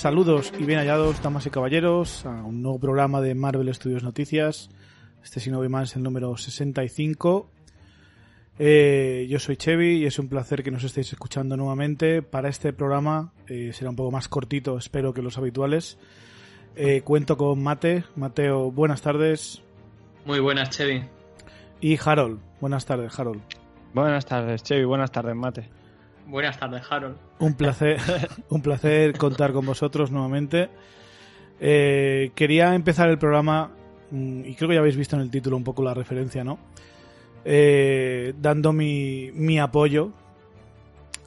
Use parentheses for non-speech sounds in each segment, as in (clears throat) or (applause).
Saludos y bien hallados, damas y caballeros, a un nuevo programa de Marvel Studios Noticias. Este, si no voy mal, es el número 65. Eh, yo soy Chevy y es un placer que nos estéis escuchando nuevamente. Para este programa eh, será un poco más cortito, espero que los habituales. Eh, cuento con Mate. Mateo, buenas tardes. Muy buenas, Chevy. Y Harold. Buenas tardes, Harold. Buenas tardes, Chevy. Buenas tardes, Mate. Buenas tardes, Harold. Un placer, (laughs) un placer contar con vosotros nuevamente. Eh, quería empezar el programa, mm, y creo que ya habéis visto en el título un poco la referencia, ¿no? Eh, dando mi, mi apoyo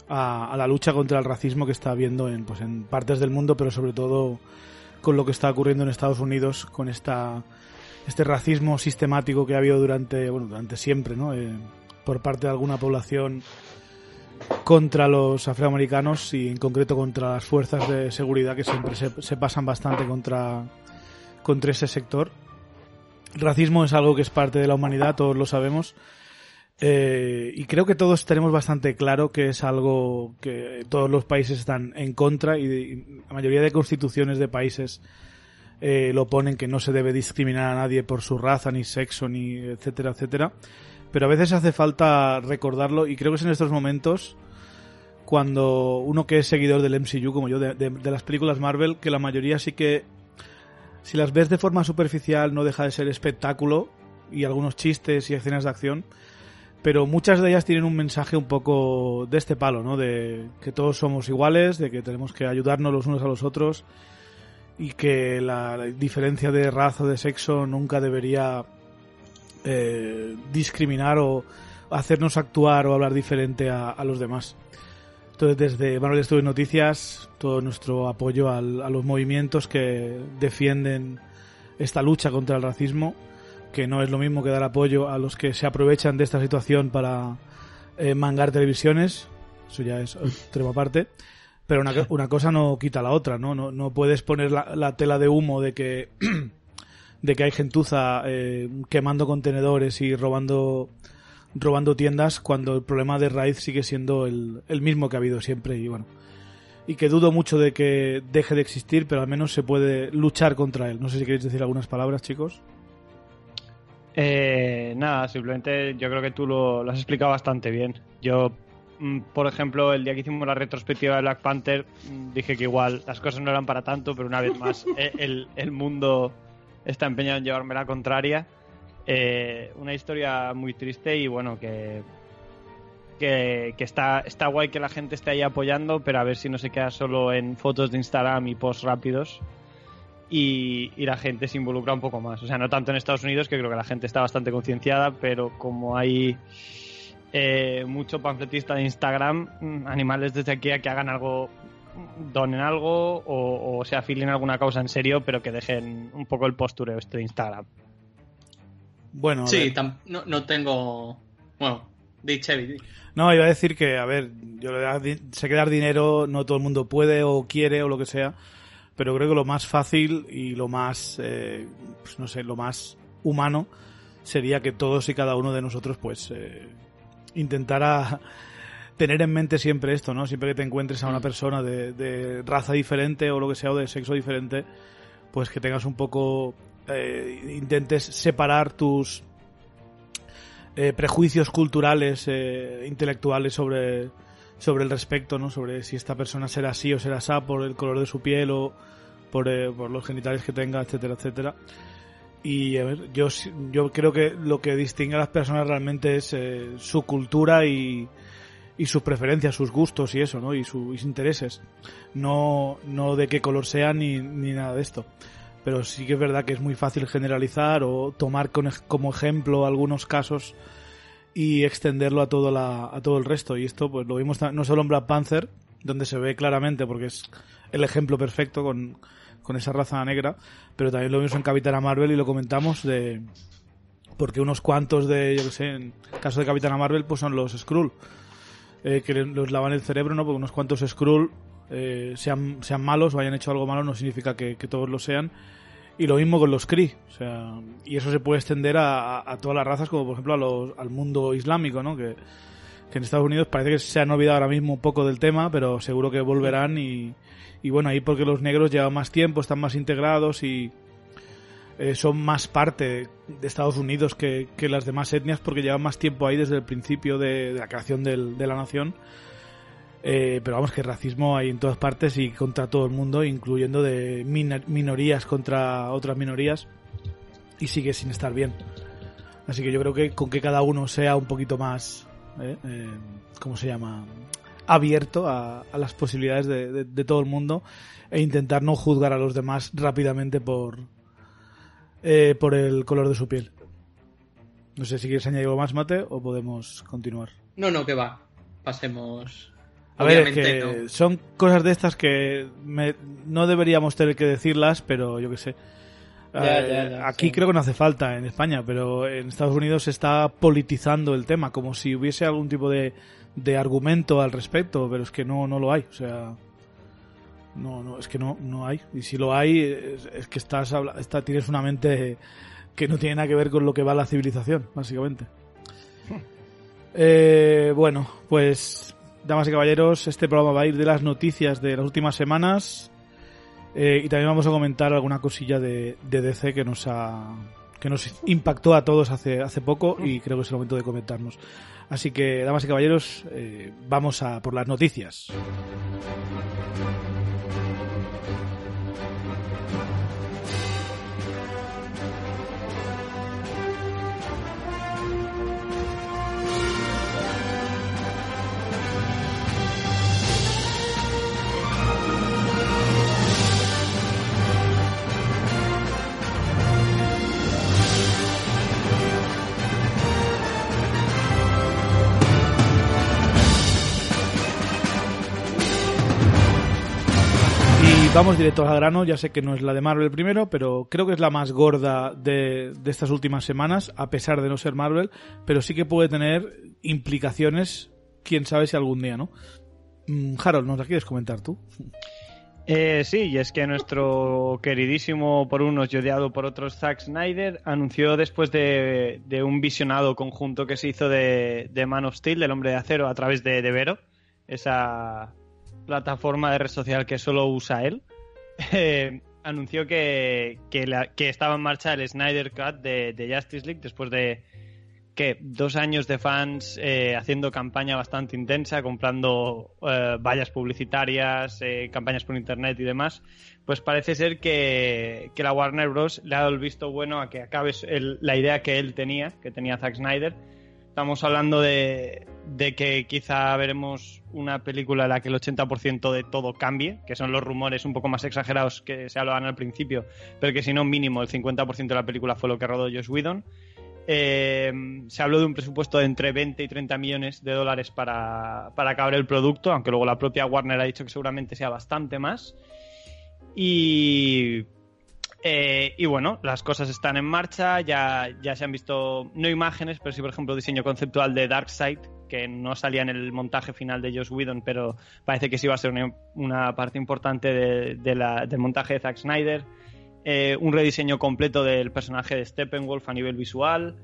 a, la lucha contra el racismo que está habiendo en, pues, en partes del mundo, pero sobre todo con lo que está ocurriendo en Estados Unidos, con esta, este racismo sistemático que ha habido durante, bueno, durante siempre, ¿no? Eh, por parte de alguna población contra los afroamericanos y en concreto contra las fuerzas de seguridad que siempre se, pasan bastante contra, contra ese sector. Racismo es algo que es parte de la humanidad, todos lo sabemos. Eh, y creo que todos tenemos bastante claro que es algo que todos los países están en contra y la mayoría de constituciones de países eh, lo ponen que no se debe discriminar a nadie por su raza, ni sexo, ni etcétera, etcétera pero a veces hace falta recordarlo y creo que es en estos momentos cuando uno que es seguidor del MCU como yo, de, las películas Marvel, que la mayoría sí que si las ves de forma superficial no deja de ser espectáculo y algunos chistes y escenas de acción, pero muchas de ellas tienen un mensaje un poco de este palo, ¿no? De que todos somos iguales, de que tenemos que ayudarnos los unos a los otros y que la, la diferencia de raza o de sexo nunca debería eh, discriminar o hacernos actuar o hablar diferente a, a los demás. Entonces, desde Manuel Estudio Noticias, todo nuestro apoyo al, a los movimientos que defienden esta lucha contra el racismo, que no es lo mismo que dar apoyo a los que se aprovechan de esta situación para eh, mangar televisiones, eso ya es otra parte, pero una, (laughs) una, cosa no quita la otra, ¿no? No, no puedes poner la, la tela de humo de que (clears throat) de que hay gentuza eh, quemando contenedores y robando robando tiendas cuando el problema de raíz sigue siendo el, el, mismo que ha habido siempre y bueno. Y que dudo mucho de que deje de existir pero al menos se puede luchar contra él. No sé si queréis decir algunas palabras chicos. Eh, nada simplemente yo creo que tú lo, lo has explicado bastante bien. Yo mm, por ejemplo, el día que hicimos la retrospectiva de Black Panther, mm, dije que igual las cosas no eran para tanto, pero una vez más (laughs) el, el mundo está empeñado en llevarme la contraria. Eh, una historia muy triste y bueno, que, que, que, está, está guay que la gente esté ahí apoyando, pero a ver si no se queda solo en fotos de Instagram y posts rápidos y, y la gente se involucra un poco más. O sea, no tanto en Estados Unidos, que creo que la gente está bastante concienciada, pero como hay eh, mucho panfletista de Instagram, mm, animales desde aquí a que hagan algo donen algo o, o se afilen a alguna causa en serio, pero que dejen un poco el postureo este de Instagram. Bueno, sí, no, no, tengo. Bueno, di Chevy. No, iba a decir que, a ver, yo sé que dar dinero no todo el mundo puede o quiere o lo que sea, pero creo que lo más fácil y lo más, eh, pues no sé, lo más humano sería que todos y cada uno de nosotros pues eh, intentara tener en mente siempre esto, ¿no? Siempre que te encuentres a una persona de, de raza diferente o lo que sea, o de sexo diferente, pues que tengas un poco, eh, intentes separar tus eh, prejuicios culturales, eh, intelectuales sobre, sobre el respecto, ¿no? Sobre si esta persona será así o será así por el color de su piel o por, eh, por los genitales que tenga, etcétera, etcétera. Y a ver, yo, yo creo que lo que distingue a las personas realmente es eh, su cultura y, y sus preferencias, sus gustos y eso, ¿no? Y sus intereses. No, no de qué color sean ni, ni nada de esto. Pero sí que es verdad que es muy fácil generalizar o tomar con, como ejemplo algunos casos y extenderlo a todo, la, a todo el resto. Y esto pues lo vimos no solo en Black Panther, donde se ve claramente porque es el ejemplo perfecto con, con esa raza negra, pero también lo vimos en Capitana Marvel y lo comentamos de porque unos cuantos de, yo que sé, en caso de Capitana Marvel, pues son los Skrull, eh, que los lavan el cerebro, ¿no? Porque unos cuantos Skrull eh, sean, sean malos o hayan hecho algo malo no significa que, todos lo sean. Y lo mismo con los Kree, o sea, y eso se puede extender a, a, a todas las razas, como por ejemplo a los, al mundo islámico, ¿no? Que, que en Estados Unidos parece que se han olvidado ahora mismo un poco del tema, pero seguro que volverán y, y bueno, ahí porque los negros llevan más tiempo, están más integrados y eh, son más parte de Estados Unidos que, que, las demás etnias porque llevan más tiempo ahí desde el principio de, la creación del, de la nación. Eh, pero vamos, que racismo hay en todas partes y contra todo el mundo, incluyendo de min minorías contra otras minorías y sigue sin estar bien. Así que yo creo que con que cada uno sea un poquito más, eh, ¿cómo se llama? abierto a, las posibilidades de, de, de, todo el mundo e intentar no juzgar a los demás rápidamente por eh, por el color de su piel. No sé si quieres añadir algo más, Mate, o podemos continuar. No, no, que va. Pasemos. A ver, es que no. son cosas de estas que me, no deberíamos tener que decirlas, pero yo qué sé. Ya, ya, ya, Aquí sí. creo que no hace falta en España, pero en Estados Unidos se está politizando el tema, como si hubiese algún tipo de, de argumento al respecto, pero es que no, no lo hay. O sea, no, no, es que no, no hay. Y si lo hay, es, es que estás, está, tienes una mente que no tiene nada que ver con lo que va la civilización, básicamente. Eh, bueno, pues, damas y caballeros, este programa va a ir de las noticias de las últimas semanas eh, y también vamos a comentar alguna cosilla de, de DC que nos ha que nos impactó a todos hace, hace poco y creo que es el momento de comentarnos. Así que, damas y caballeros, eh, vamos a por las noticias. Vamos directo al grano, ya sé que no es la de Marvel primero, pero creo que es la más gorda de, de, estas últimas semanas, a pesar de no ser Marvel, pero sí que puede tener implicaciones, quién sabe si algún día, ¿no? Mm, Harold, ¿nos la quieres comentar tú? Eh, sí, y es que nuestro queridísimo por unos y odiado por otros Zack Snyder anunció después de, de un visionado conjunto que se hizo de, de, Man of Steel, del Hombre de Acero, a través de, de Vero, esa plataforma de red social que solo usa él, (laughs) eh, anunció que, que, la, que, estaba en marcha el Snyder Cut de, Justice League después de que dos años de fans eh, haciendo campaña bastante intensa, comprando eh, vallas publicitarias, eh, campañas por internet y demás, pues parece ser que, que, la Warner Bros. le ha dado el visto bueno a que acabe la idea que él tenía, que tenía Zack Snyder, Estamos hablando de, de, que quizá veremos una película en la que el 80% de todo cambie, que son los rumores un poco más exagerados que se hablaban al principio, pero que si no mínimo el 50% de la película fue lo que rodó Josh Whedon. Eh, se habló de un presupuesto de entre 20 y 30 millones de dólares para, para acabar el producto, aunque luego la propia Warner ha dicho que seguramente sea bastante más. Y eh, y bueno, las cosas están en marcha, ya, ya se han visto, no imágenes, pero sí, por ejemplo, diseño conceptual de Darkseid, que no salía en el montaje final de Josh Whedon, pero parece que sí va a ser una, una parte importante de, la, del montaje de Zack Snyder. Eh, un rediseño completo del personaje de Steppenwolf a nivel visual.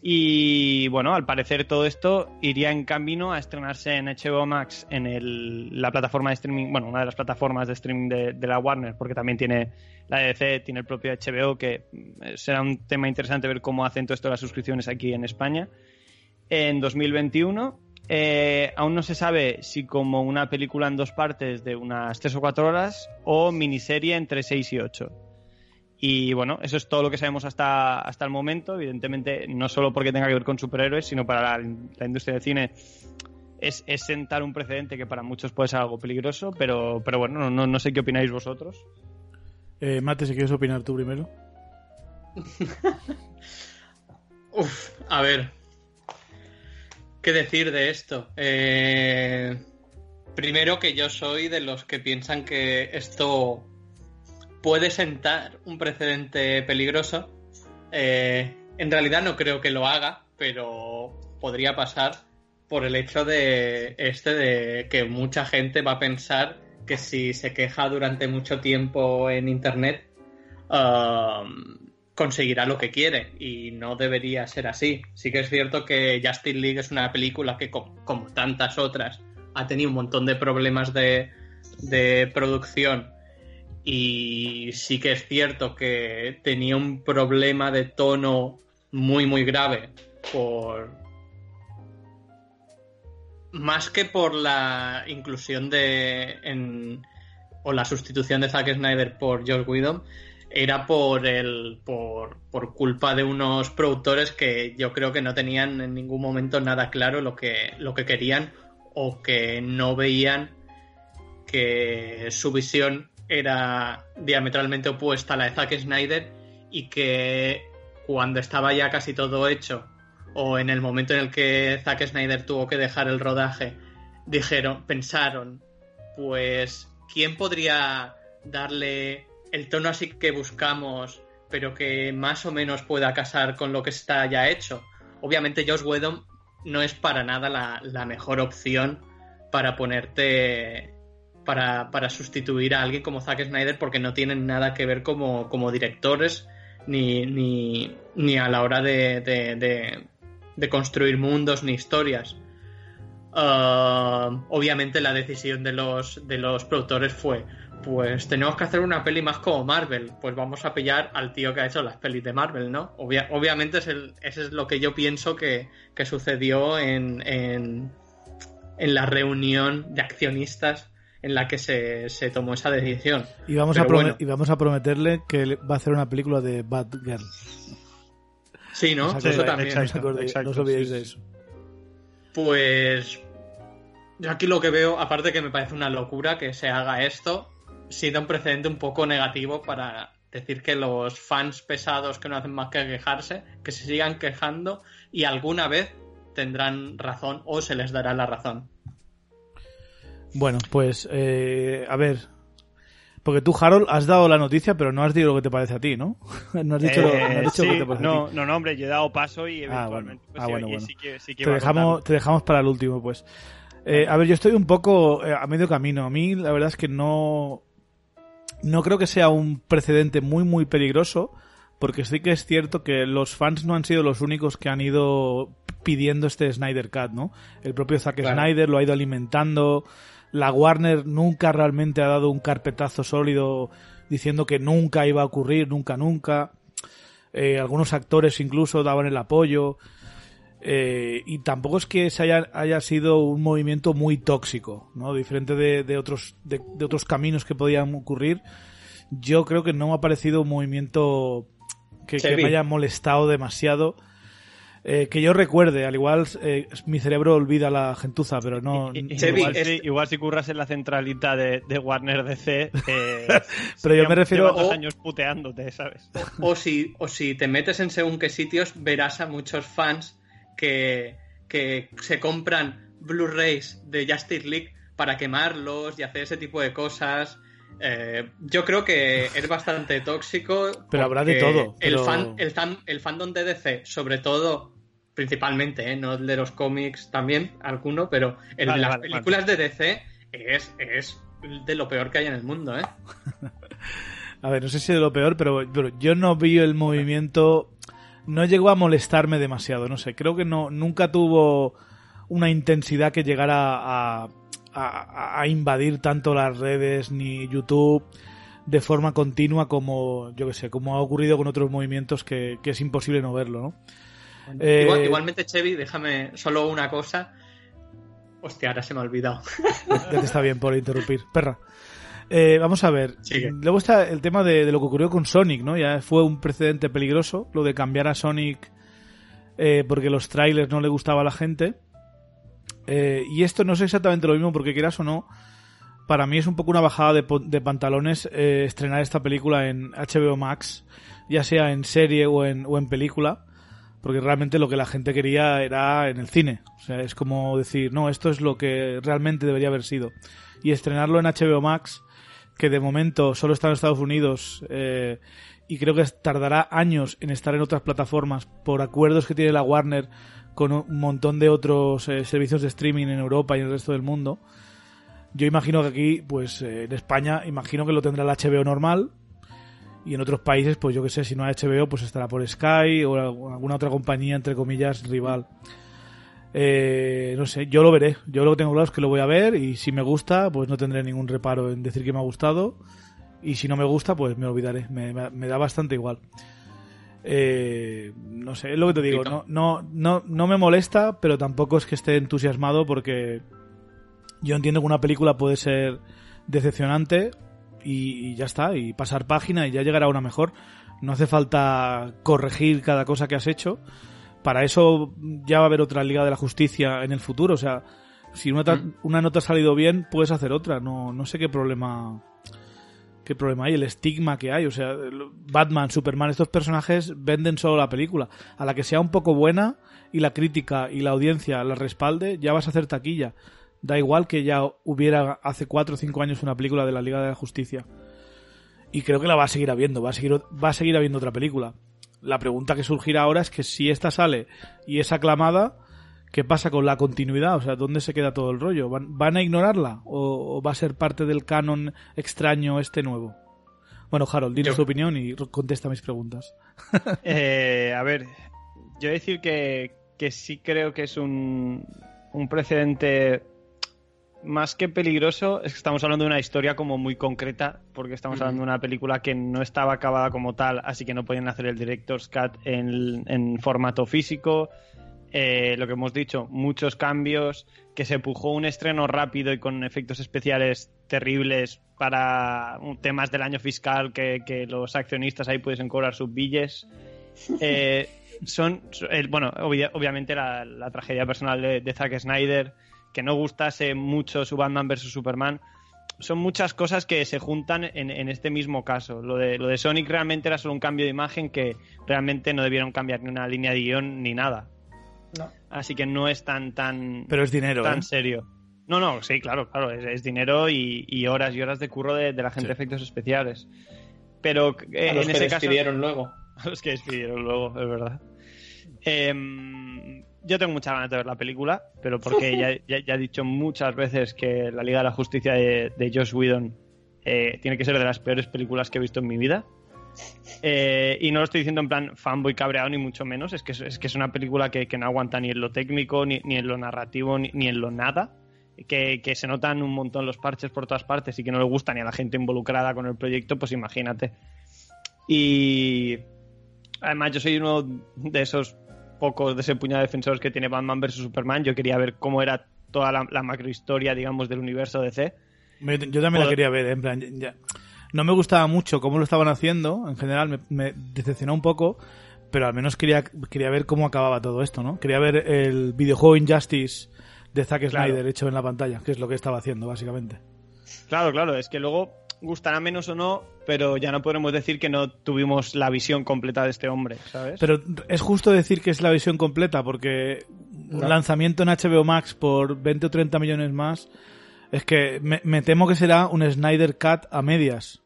Y bueno, al parecer todo esto iría en camino a estrenarse en HBO Max, en el, la plataforma de streaming, bueno, una de las plataformas de streaming de, la Warner, porque también tiene la DC, tiene el propio HBO, que mm, será un tema interesante ver cómo hacen todo esto las suscripciones aquí en España. En 2021 eh, aún no se sabe si como una película en dos partes de unas tres o cuatro horas o miniserie entre seis y ocho. Y bueno, eso es todo lo que sabemos hasta, hasta el momento. Evidentemente, no solo porque tenga que ver con superhéroes, sino para la, industria del cine es, es, sentar un precedente que para muchos puede ser algo peligroso, pero, pero bueno, no, no sé qué opináis vosotros. Eh, Mate, si quieres opinar tú primero. (laughs) Uf, a ver, ¿Qué decir de esto? Eh, primero que yo soy de los que piensan que esto puede sentar un precedente peligroso. Eh, en realidad no creo que lo haga, pero podría pasar por el hecho de este de que mucha gente va a pensar que si se queja durante mucho tiempo en internet um, conseguirá lo que quiere y no debería ser así. Sí que es cierto que Justice League es una película que, como, tantas otras, ha tenido un montón de problemas de, de producción y sí que es cierto que tenía un problema de tono muy muy grave por más que por la inclusión de en, o la sustitución de Zack Snyder por George Whedon era por el por, por, culpa de unos productores que yo creo que no tenían en ningún momento nada claro lo que, lo que querían o que no veían que su visión era diametralmente opuesta a la de Zack Snyder y que cuando estaba ya casi todo hecho o en el momento en el que Zack Snyder tuvo que dejar el rodaje dijeron pensaron pues quién podría darle el tono así que buscamos, pero que más o menos pueda casar con lo que está ya hecho. Obviamente Josh Whedon no es para nada la, la mejor opción para ponerte para, para, sustituir a alguien como Zack Snyder porque no tienen nada que ver como, como directores ni, ni, ni, a la hora de, de, de, de construir mundos ni historias. Uh, obviamente la decisión de los, de los productores fue pues tenemos que hacer una peli más como Marvel. Pues vamos a pillar al tío que ha hecho las pelis de Marvel, ¿no? obviamente es el, ese es lo que yo pienso que, que sucedió en, en, en, la reunión de accionistas en la que se, se tomó esa decisión. Y vamos, a bueno, y vamos a prometerle que va a hacer una película de Batgirl. Sí, ¿no? Sí, eso también. Exacto, exacto, no os olvidéis sí. de eso. Pues yo aquí lo que veo, aparte que me parece una locura que se haga esto, sido un precedente un poco negativo para decir que los fans pesados que no hacen más que quejarse, que se sigan quejando y alguna vez tendrán razón o se les dará la razón. Bueno, pues eh, a ver. Porque tú, Harold, has dado la noticia, pero no has dicho lo que te parece a ti, ¿no? (laughs) No has dicho, eh, lo, no has dicho sí, lo que te parece no, a ti. no, no, hombre, yo he dado paso y eventualmente. Ah, bueno, pues, ah, bueno, sí, bueno. Sí que, sí que te, dejamos, te dejamos para el último, pues. Eh, a ver, yo estoy un poco eh, a medio camino. A mí, la verdad es que no. No creo que sea un precedente muy, muy peligroso. Porque sí que es cierto que los fans no han sido los únicos que han ido pidiendo este Snyder Cut, ¿no? El propio Zack Claro. Snyder lo ha ido alimentando. La Warner nunca realmente ha dado un carpetazo sólido diciendo que nunca iba a ocurrir, nunca, nunca. Eh, algunos actores incluso daban el apoyo. Eh, y tampoco es que se haya, haya sido un movimiento muy tóxico, ¿no? Diferente de, de otros, de, de otros caminos que podían ocurrir. Yo creo que no me ha parecido un movimiento que, que me haya molestado demasiado. Eh, que yo recuerde, al igual eh, mi cerebro olvida la gentuza, pero no. Igual, es- si, igual si curras en la centralita de, de Warner DC. Eh, (laughs) Pero yo me refiero- dos o- años puteándote, ¿sabes? O si, o si te metes en según qué sitios, verás a muchos fans que, que se compran Blu-rays de Justice League para quemarlos y hacer ese tipo de cosas. Eh, yo creo que es bastante tóxico. Pero habrá de todo, El, fan, el, fan- el fandom de DC, sobre todo, principalmente, ¿eh? no el de los cómics también, alguno, pero el Vale, de las vale, películas de DC es, es de lo peor que hay en el mundo. ¿eh? (laughs) A ver, no sé si de lo peor, pero, pero yo no vi el movimiento no llegó a molestarme demasiado, no sé, creo que no nunca tuvo una intensidad que llegara a, a, a invadir tanto las redes ni YouTube de forma continua como, yo que sé, como ha ocurrido con otros movimientos que, que es imposible no verlo, ¿no? Eh... Igual, igualmente, Chevy, déjame solo una cosa. Hostia, ahora se me ha olvidado. Ya te está bien por interrumpir, perra. Eh, vamos a ver. Sigue. Luego está el tema de, de, lo que ocurrió con Sonic, ¿no? Ya fue un precedente peligroso, lo de cambiar a Sonic eh, porque los trailers no le gustaba a la gente. Eh, y esto no es exactamente lo mismo porque quieras o no, para mí es un poco una bajada de, de pantalones estrenar esta película en HBO Max, ya sea en serie o en, o en película, porque realmente lo que la gente quería era en el cine. O sea, es como decir, no, esto es lo que realmente debería haber sido. Y estrenarlo en HBO Max, que de momento solo está en Estados Unidos eh, y creo que tardará años en estar en otras plataformas por acuerdos que tiene la Warner con un montón de otros eh, servicios de streaming en Europa y en el resto del mundo. Yo imagino que aquí, pues eh, en España, imagino que lo tendrá el HBO normal. Y en otros países, pues yo que sé, si no hay HBO, pues estará por Sky o alguna otra compañía, entre comillas, rival. Eh, no sé, yo lo veré. Yo lo que tengo claro es que lo voy a ver y si me gusta, pues no tendré ningún reparo en decir que me ha gustado. Y si no me gusta, pues me olvidaré. Me, me, me da bastante igual. Eh, no sé, es lo que te digo. No, no, no, no me molesta, pero tampoco es que esté entusiasmado porque yo entiendo que una película puede ser decepcionante y, y, ya está, y pasar página y ya llegará una mejor. No hace falta corregir cada cosa que has hecho. Para eso ya va a haber otra Liga de la Justicia en el futuro. O sea, si una, Mm. una nota ha salido bien, puedes hacer otra. No, no sé qué problema qué problema hay, el estigma que hay. O sea, Batman, Superman, estos personajes venden solo la película. A la que sea un poco buena y la crítica y la audiencia la respalde, ya vas a hacer taquilla. Da igual que ya hubiera hace 4 o 5 años una película de la Liga de la Justicia. Y creo que la va a seguir habiendo, va a seguir, va a seguir habiendo otra película. La pregunta que surgirá ahora es que si esta sale y es aclamada, ¿qué pasa con la continuidad? O sea, ¿dónde se queda todo el rollo? ¿Van, van a ignorarla? ¿O, ¿O, va a ser parte del canon extraño este nuevo? Bueno, Harold, dinos tu opinión y contesta mis preguntas. (laughs) eh, a ver, yo decir que, que sí creo que es un, un precedente más que peligroso, es que estamos hablando de una historia como muy concreta, porque estamos hablando de una película que no estaba acabada como tal, así que no podían hacer el Director's Cut en, en formato físico. Eh, lo que hemos dicho, muchos cambios, que se empujó un estreno rápido y con efectos especiales terribles para temas del año fiscal, que, que los accionistas ahí pudiesen cobrar sus billes. (laughs) Eh, son, el, bueno, obvia, obviamente la, la, tragedia personal de, de Zack Snyder, que no gustase mucho su Batman vs Superman. Son muchas cosas que se juntan en, en, este mismo caso. Lo de, lo de Sonic realmente era solo un cambio de imagen que realmente no debieron cambiar ni una línea de guion ni nada. No. Así que no es tan tan pero es dinero tan ¿eh? serio. No, no, sí, claro, claro, es, es dinero y, y, horas y horas de curro de, de la gente sí. de efectos especiales. Pero eh, a los en que ese despidieron caso, luego. (laughs) A los que despidieron luego, es verdad. Eh, yo tengo muchas ganas de ver la película, pero porque (laughs) ya, ya, ya, he dicho muchas veces que la Liga de la Justicia de, de Josh Whedon eh, tiene que ser de las peores películas que he visto en mi vida. Eh, y no lo estoy diciendo en plan fanboy cabreado, ni mucho menos. Es que es, es que es una película que, que, no aguanta ni en lo técnico, ni, ni en lo narrativo, ni, ni en lo nada. Que, que, se notan un montón los parches por todas partes y que no le gusta ni a la gente involucrada con el proyecto, pues imagínate. Y además yo soy uno de esos pocos de ese puñado de defensores que tiene Batman vs Superman. Yo quería ver cómo era toda la, la macrohistoria, digamos, del universo DC. Yo también la quería ver, en plan, ya. no me gustaba mucho cómo lo estaban haciendo, en general me, me decepcionó un poco, pero al menos quería, quería ver cómo acababa todo esto, ¿no? Quería ver el videojuego Injustice de Zack Snyder hecho en la pantalla, que es lo que estaba haciendo, básicamente. Claro, claro, es que luego gustará menos o no, pero ya no podremos decir que no tuvimos la visión completa de este hombre, ¿sabes? Pero es justo decir que es la visión completa, porque no. un lanzamiento en HBO Max por 20 o 30 millones más, es que me, me temo que será un Snyder Cut a medias.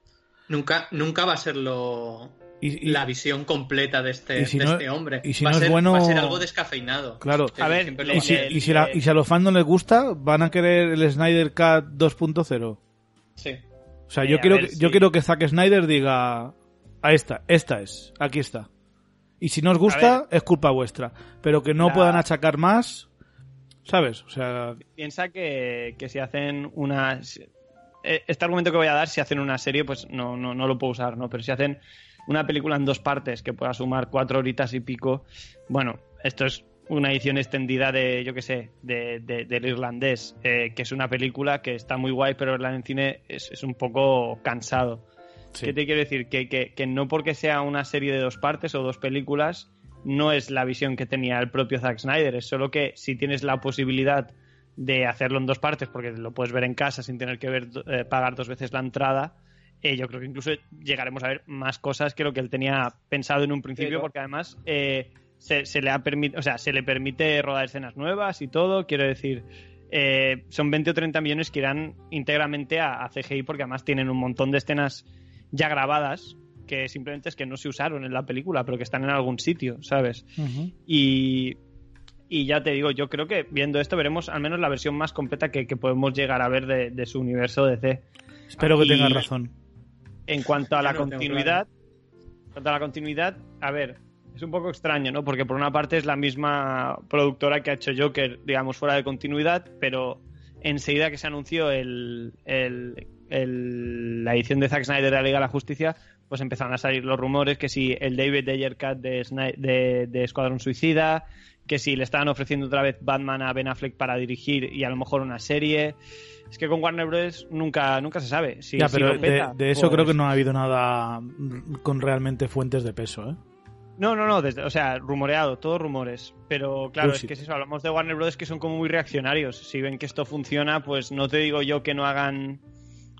Nunca, nunca va a ser lo, y, y, la visión completa de este, si de no, este hombre. Y si va, no a ser, es bueno... va a ser algo descafeinado. Claro. A ver, y, si, y, si la, y si a los fans no les gusta, van a querer el Snyder Cut 2.0. Sí. O sea, yo, Eh, quiero, que, yo quiero que Zack Snyder diga, a esta, esta es, aquí está. Y si no os gusta, es culpa vuestra. Pero que no La- puedan achacar más, ¿sabes? O sea, Piensa que, que si hacen una... eh, Este argumento que voy a dar, si hacen una serie, pues no, no, no lo puedo usar, ¿no? Pero si hacen una película en dos partes que pueda sumar cuatro horitas y pico, bueno, esto es una edición extendida de, yo qué sé, de, de- del irlandés, eh, que es una película que está muy guay, pero verla en cine es, es un poco cansado. sí. ¿Qué te quiero decir? Que, que- que no porque sea una serie de dos partes o dos películas, no es la visión que tenía el propio Zack Snyder. Es solo que si tienes la posibilidad de hacerlo en dos partes, porque lo puedes ver en casa sin tener que ver, eh, pagar dos veces la entrada, eh, yo creo que incluso llegaremos a ver más cosas que lo que él tenía pensado en un principio, Pero- porque además eh, se, se le ha permit- o sea, se le permite rodar escenas nuevas y todo. Quiero decir, eh, son 20 o 30 millones que irán íntegramente a, a CGI, porque además tienen un montón de escenas ya grabadas que simplemente es que no se usaron en la película, pero que están en algún sitio, ¿sabes? Y, y ya te digo, yo creo que viendo esto veremos al menos la versión más completa que, que podemos llegar a ver de, de su universo DC. Espero que Y- tengas razón. En cuanto a la no continuidad, en cuanto a la continuidad, a ver, es un poco extraño, ¿no? Porque por una parte es la misma productora que ha hecho Joker, digamos, fuera de continuidad, pero enseguida que se anunció el, el- el- la edición de Zack Snyder de la Liga de la Justicia, pues empezaron a salir los rumores que si el David Ayer Cut de, de, de Escuadrón Suicida, que si le estaban ofreciendo otra vez Batman a Ben Affleck para dirigir y a lo mejor una serie. Es que con Warner Bros. nunca, nunca se sabe. Si, ya, pero de, peta, de eso pues- creo que no ha habido nada con realmente fuentes de peso, ¿eh? No, no, no, desde- o sea, rumoreado, todos rumores. Pero claro, es que eso, hablamos de Warner Bros. que son como muy reaccionarios. Si ven que esto funciona, pues no te digo yo que no hagan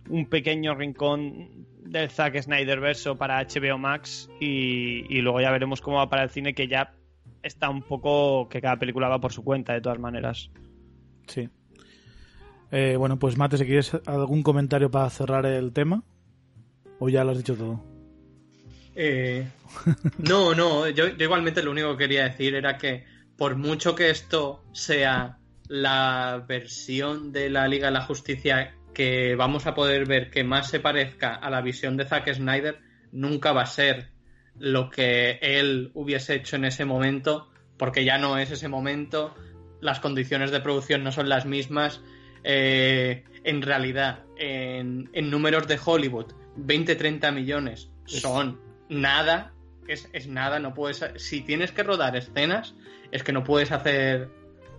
un pequeño rincón del Zack Snyder verso para HBO Max y, y luego ya veremos cómo va para el cine, que ya está un poco que cada película va por su cuenta, de todas maneras. Sí. Eh, bueno, pues Mate, si quieres algún comentario para cerrar el tema, o ya lo has dicho todo. Eh, (laughs) no, no, yo, yo igualmente lo único que quería decir era que por mucho que esto sea la versión de la Liga de la Justicia que vamos a poder ver que más se parezca a la visión de Zack Snyder, nunca va a ser lo que él hubiese hecho en ese momento, porque ya no es ese momento, las condiciones de producción no son las mismas. eh, en realidad, en, en números de Hollywood, 20-30 millones son nada, es, es nada, no puedes, si tienes que rodar escenas, es que no puedes hacer,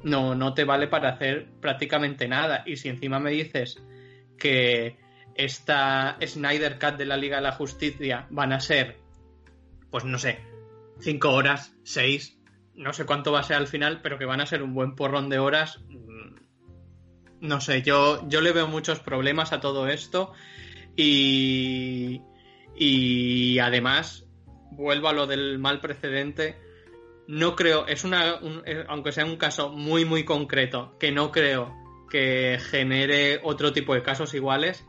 no, no te vale para hacer prácticamente nada. Y si encima me dices que esta Snyder Cut de la Liga de la Justicia van a ser, pues no sé, 5 horas, 6, no sé cuánto va a ser al final, pero que van a ser un buen porrón de horas, mm, no sé, yo, yo le veo muchos problemas a todo esto y, y además, vuelvo a lo del mal precedente. No creo, es una, un- eh, aunque sea un caso muy, muy concreto, que no creo que genere otro tipo de casos iguales.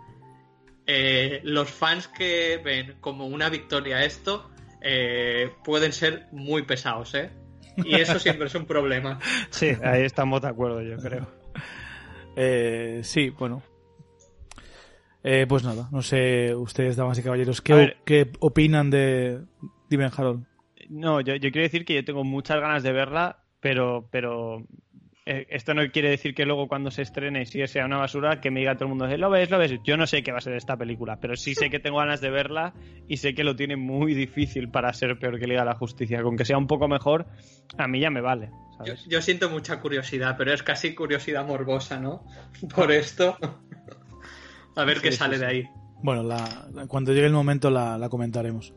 eh, los fans que ven como una victoria esto eh, pueden ser muy pesados, ¿eh? Y eso siempre es un problema. (laughs) Sí, ahí estamos de acuerdo, yo creo. Eh, sí, bueno. Eh, pues nada, no sé ustedes, damas y caballeros, ¿qué, ver. qué opinan de... Dime, Harold. No, yo, yo quiero decir que yo tengo muchas ganas de verla, pero, pero eh, esto no quiere decir que luego cuando se estrene y si sea una basura, que me diga todo el mundo, lo ves, lo ves. Yo no sé qué va a ser esta película, pero sí sé que tengo ganas de verla y sé que lo tiene muy difícil para ser peor que Liga de la Justicia. Con que sea un poco mejor, a mí ya me vale. Yo, yo siento mucha curiosidad, pero es casi curiosidad morbosa, ¿no? (laughs) Por esto. A ver Sí, qué sí, sale sí. de ahí. Bueno, la- cuando llegue el momento la, la comentaremos.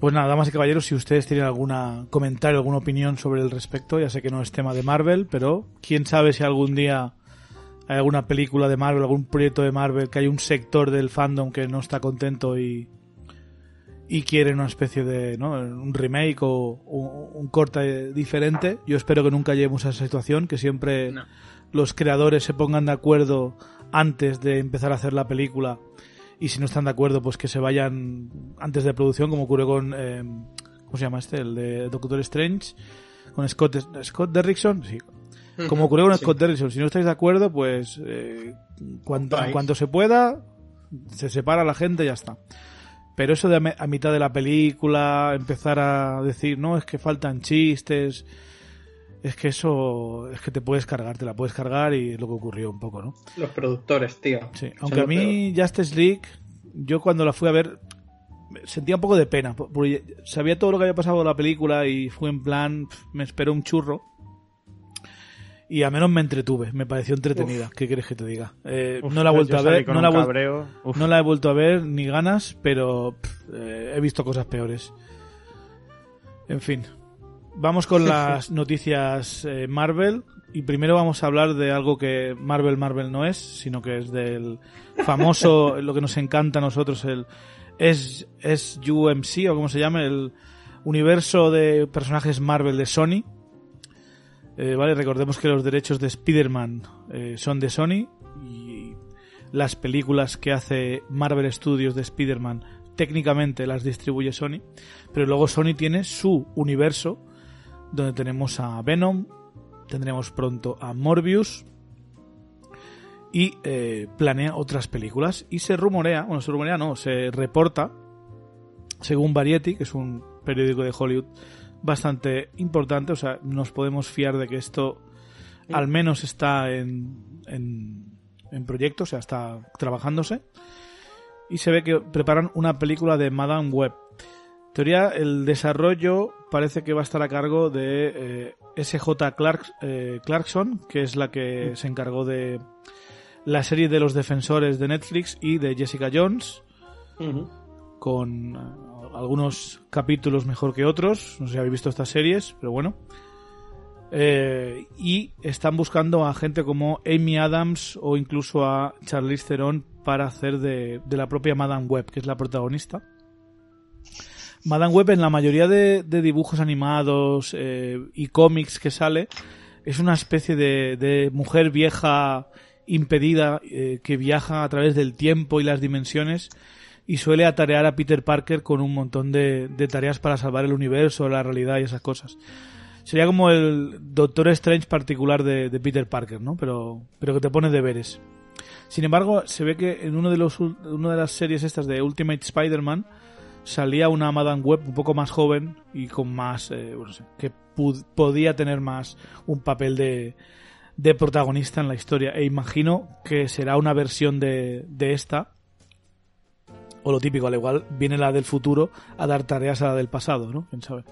Pues nada, damas y caballeros, si ustedes tienen algún comentario, alguna opinión sobre el respecto, ya sé que no es tema de Marvel, pero quién sabe si algún día hay alguna película de Marvel, algún proyecto de Marvel, que hay un sector del fandom que no está contento y, y quiere una especie de, ¿no? Un remake o un, un corte diferente. Yo espero que nunca lleguemos a esa situación, que siempre No. los creadores se pongan de acuerdo antes de empezar a hacer la película y si no están de acuerdo pues que se vayan antes de producción como ocurrió con eh, ¿cómo se llama este? el de Doctor Strange con Scott, Scott Derrickson sí como ocurrió con Sí. Scott Derrickson si no estáis de acuerdo pues eh, Vais. cuanto se pueda se separa la gente y ya está Pero eso de a, me- a mitad de la película empezar a decir, no, es que faltan chistes, es que eso, es que te puedes cargar, te la puedes cargar y es lo que ocurrió un poco, ¿no? Los productores, tío. Sí, aunque a mí Justice League, yo cuando la fui a ver sentía un poco de pena, po- porque sabía todo lo que había pasado con la película y fue en plan, me esperó un churro. Y al menos me entretuve, me pareció entretenida. ¿Qué quieres que te diga? Eh, Uf, no la he vuelto a ver, no la, no la he vuelto a ver ni ganas, pero eh, he visto cosas peores. En fin, vamos con (laughs) las noticias eh, Marvel y primero vamos a hablar de algo que Marvel Marvel no es, sino que es del famoso, (laughs) lo que nos encanta a nosotros, el es, es UMC o como se llama, el universo de personajes Marvel de Sony. Eh, vale, recordemos que los derechos de Spider-Man eh, son de Sony y las películas que hace Marvel Studios de Spider-Man técnicamente las distribuye Sony, pero luego Sony tiene su universo donde tenemos a Venom, tendremos pronto a Morbius y eh, planea otras películas y se rumorea, bueno, se rumorea no, se reporta según Variety, que es un periódico de Hollywood bastante importante, o sea, nos podemos fiar de que esto al menos está en, en, en proyecto, o sea, está trabajándose. Y se ve que preparan una película de Madame Web. En teoría, el desarrollo parece que va a estar a cargo de eh, SJ Clark, eh, Clarkson, que es la que se encargó de la serie de los defensores de Netflix y de Jessica Jones con eh, algunos capítulos mejor que otros. No sé si habéis visto estas series, pero bueno. Eh, y están buscando a gente como Amy Adams o incluso a Charlize Theron para hacer de, de la propia Madame Web, que es la protagonista. Madame Web en la mayoría de, dibujos animados eh, y cómics que sale es una especie de, de mujer vieja impedida eh, que viaja a través del tiempo y las dimensiones y suele atarear a Peter Parker con un montón de, de tareas para salvar el universo, la realidad y esas cosas. Sería como el Doctor Strange particular de, Peter Parker, ¿no? Pero, pero que te pone deberes. Sin embargo, se ve que en uno de los una de las series estas de Ultimate Spider-Man salía una Madame Web un poco más joven y con más, eh, que podía tener más un papel de, de protagonista en la historia. E imagino que será una versión de, de esta. O lo típico, al igual viene la del futuro a dar tareas a la del pasado, ¿no? ¿Quién sabe?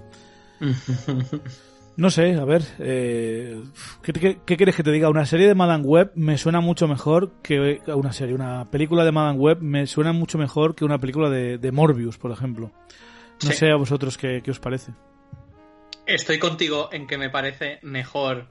(laughs) No sé, a ver, eh, ¿qué, qué, qué quieres que te diga? Una serie de Madame Web me suena mucho mejor que una serie, una película de Madame Web me suena mucho mejor que una película de, de Morbius, por ejemplo. No Sí. sé a vosotros qué, qué os parece. Estoy contigo en que me parece mejor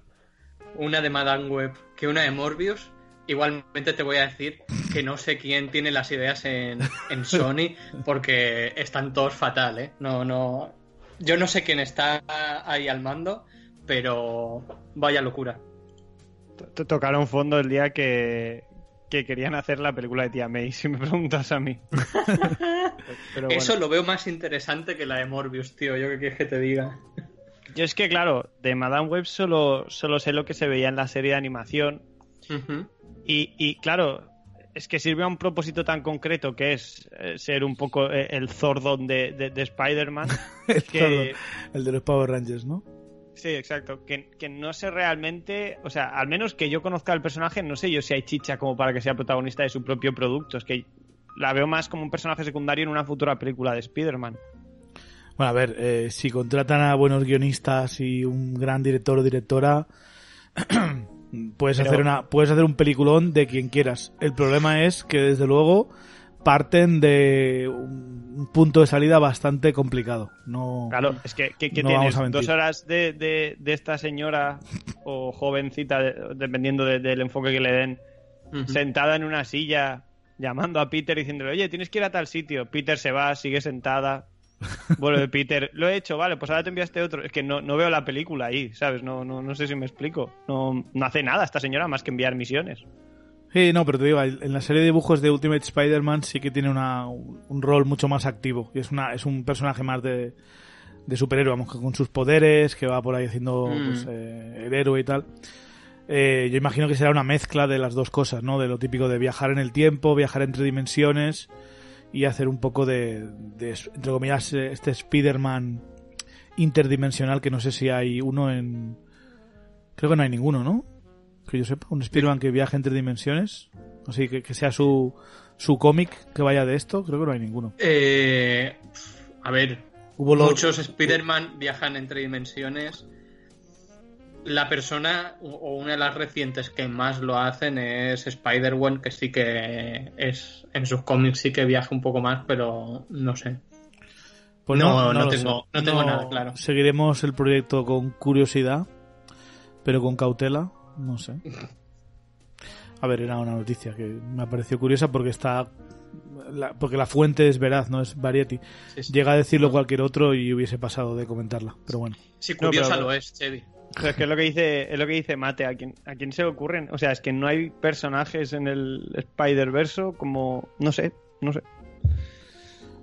una de Madame Web que una de Morbius. Igualmente te voy a decir que no sé quién tiene las ideas en, en (laughs) Sony porque están todos fatal, ¿eh? No, no. Yo no sé quién está ahí al mando, pero vaya locura. Tocaron fondo el día que, que querían hacer la película de Tía May, (laughs) si me preguntas a mí. Pero bueno. Eso lo veo más interesante que la de Morbius, tío. Yo qué quieres que te diga. Yo es que, claro, de Madame Web solo, solo sé lo que se veía en la serie de animación. Y, y, claro, es que sirve a un propósito tan concreto que es eh, ser un poco eh, el Zordon de, de- de Spider-Man. (laughs) El, que, el de los Power Rangers, ¿no? sí, exacto. Que, que no sé realmente, o sea, al menos que yo conozca al personaje, no sé yo si hay chicha como para que sea protagonista de su propio producto. Es que la veo más como un personaje secundario en una futura película de Spider-Man. Bueno, a ver, eh, si contratan a buenos guionistas y un gran director o directora, (clears throat) puedes Pero- hacer una, puedes hacer un peliculón de quien quieras. El problema es que desde luego parten de un un punto de salida bastante complicado. No, Claro, es que, que, que No tienes vamos a mentir. dos horas de, de, de esta señora o jovencita, de- dependiendo de- del enfoque que le den, sentada en una silla, llamando a Peter diciéndole, oye, tienes que ir a tal sitio. Peter se va, sigue sentada. Vuelve Peter, lo he hecho, vale, pues ahora te enviaste otro. Es que no, no veo la película ahí, ¿sabes? No, no, no sé si me explico. No, no hace nada esta señora más que enviar misiones. Sí, no, pero te digo, en la serie de dibujos de Ultimate Spider-Man sí que tiene una, un rol mucho más activo. Y es, una, es un personaje más de, de superhéroe, vamos, con sus poderes, que va por ahí haciendo Mm. pues, eh, el héroe y tal. Eh, yo imagino que será una mezcla de las dos cosas, ¿no? De lo típico de viajar en el tiempo, viajar entre dimensiones y hacer un poco de, de entre comillas, este Spider-Man interdimensional que no sé si hay uno en... Creo que no hay ninguno, ¿no? Que yo sepa, un Spider-Man que viaje entre dimensiones. Así que, que sea su, su cómic que vaya de esto, creo que no hay ninguno. Eh, a ver, Hubo muchos Spider-Man viajan entre dimensiones. La persona o- una de las recientes que más lo hacen es Spider-Man, que sí que es en sus cómics sí que viaja un poco más, pero no sé. Pues No, no tengo- no tengo nada claro. Seguiremos el proyecto con curiosidad, pero con cautela, no sé. A ver, era una noticia que me pareció curiosa porque está la- porque la fuente es veraz, no es Variety. Sí, sí. Llega a decirlo cualquier otro y hubiese pasado de comentarla, pero bueno. Sí, curiosa pero- lo es, Chevy. Pero es que es lo que dice, es lo que dice Mate, ¿a quién, ¿a quién se le ocurren? O sea, es que no hay personajes en el Spider-Verso como, no sé, no sé.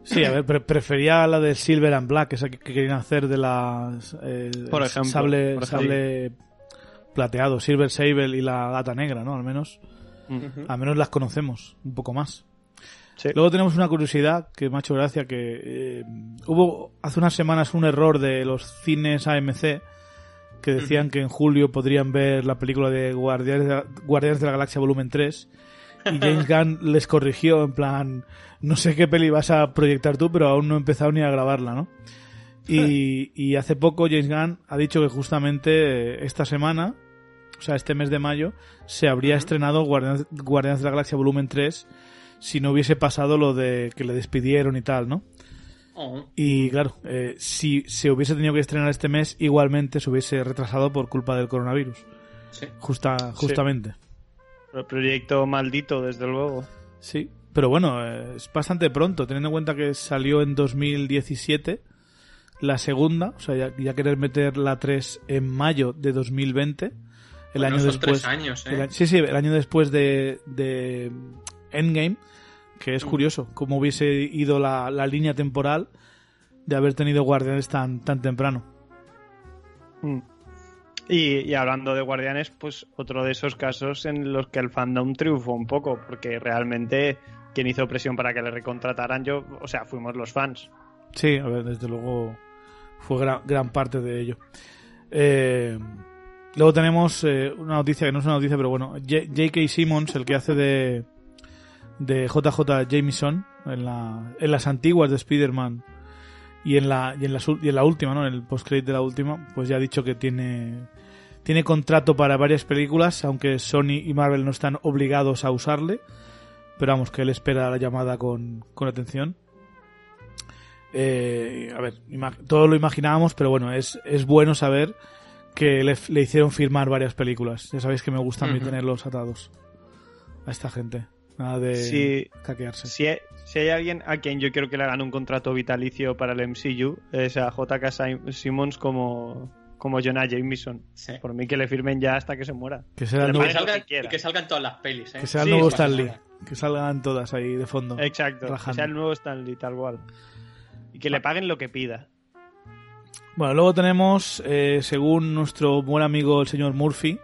Sí, a ver, pre- prefería la de Silver and Black, esa que, que querían hacer de las eh, Por ejemplo, sable, por ejemplo. sable plateado, Silver Sable y la gata negra, ¿no? Al menos, al menos las conocemos un poco más. Sí. Luego tenemos una curiosidad que me ha hecho gracia que eh, hubo hace unas semanas un error de los cines AMC que decían que en julio podrían ver la película de Guardianes de la, Guardianes de la Galaxia volumen 3 y James (laughs) Gunn les corrigió en plan no sé qué peli vas a proyectar tú pero aún no he empezado ni a grabarla, ¿no? Y, (laughs) y hace poco James Gunn ha dicho que justamente eh, esta semana, o sea, este mes de mayo, se habría estrenado Guardianes, Guardianes de la Galaxia volumen 3 si no hubiese pasado lo de que le despidieron y tal, ¿no? Oh, Y claro, eh, si se hubiese tenido que estrenar este mes, igualmente se hubiese retrasado por culpa del coronavirus. sí. Justa, justamente. El proyecto maldito, desde luego. Sí. Pero bueno, eh, es bastante pronto, teniendo en cuenta que salió en 2017 la segunda, o sea, ya, ya querer meter la 3 en mayo de 2020, el Bueno, año son después. tres años, ¿eh? el a- sí, sí, el año después de, de Endgame, que es curioso cómo hubiese ido la, la línea temporal de haber tenido Guardianes tan, tan temprano. Mm. Y, y hablando de Guardianes, pues otro de esos casos en los que el fandom triunfó un poco, porque realmente quien hizo presión para que le recontrataran yo, o sea, fuimos los fans. Sí, a ver, desde luego fue gran, gran parte de ello. Eh, luego tenemos eh, una noticia que no es una noticia, pero bueno, J.K. Simmons, el que hace de, de JJ Jameson en, la, en las antiguas de Spider-Man y en la, y en la, y en la última, ¿no? En el post-credit de la última, pues ya ha dicho que tiene, tiene contrato para varias películas, aunque Sony y Marvel no están obligados a usarle. Pero vamos, que él espera la llamada con, con atención. Eh, a ver, todo lo imaginábamos, pero bueno, es, es bueno saber que le, le hicieron firmar varias películas. Ya sabéis que me gusta a mí tenerlos atados a esta gente. Nada de. Si hay, si hay alguien a quien yo quiero que le hagan un contrato vitalicio para el MCU, es a JK Sim- Simmons como, como Jonah Jameson. Sí. Por mí que le firmen ya hasta que se muera. Que sea nuevo, Que salgan, que salgan todas las pelis, ¿eh? que sea el Sí, nuevo sí, Stan sí, Lee. sí. Que salgan todas ahí de fondo. Exacto, que sea el nuevo Stanley, tal cual. Y que le paguen lo que pida. Bueno, luego tenemos, eh, según nuestro buen amigo el señor Murphy,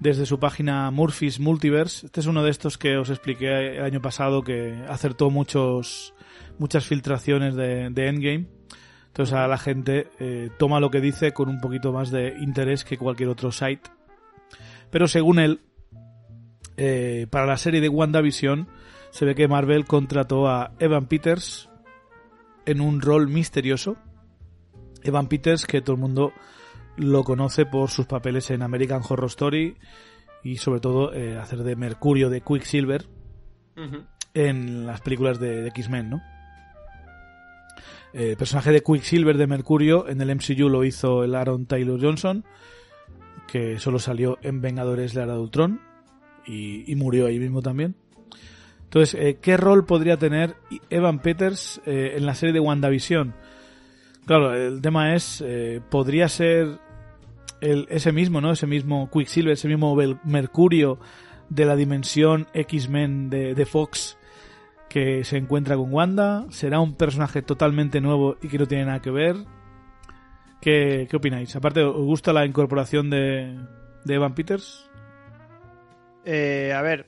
desde su página Murphy's Multiverse, este es uno de estos que os expliqué el año pasado que acertó muchos muchas filtraciones de, de Endgame. Entonces a la gente eh, toma lo que dice con un poquito más de interés que cualquier otro site. Pero según él, eh, para la serie de WandaVision se ve que Marvel contrató a Evan Peters en un rol misterioso Evan Peters, que todo el mundo lo conoce por sus papeles en American Horror Story y sobre todo eh, hacer de Mercurio de Quicksilver en las películas de, de X-Men, ¿no? Eh, El personaje de Quicksilver de Mercurio en el MCU lo hizo el Aaron Taylor Johnson, que solo salió en Vengadores la Era de Ultron y, y murió ahí mismo también. Entonces, eh, ¿qué rol podría tener Evan Peters eh, en la serie de WandaVision? Claro, el tema es, eh, podría ser el, ese mismo, ¿no? Ese mismo Quicksilver, ese mismo Mercurio de la dimensión X-Men de, de Fox que se encuentra con Wanda. ¿Será un personaje totalmente nuevo y que no tiene nada que ver? ¿Qué, qué opináis? Aparte, ¿os gusta la incorporación de, de Evan Peters? Eh, a ver,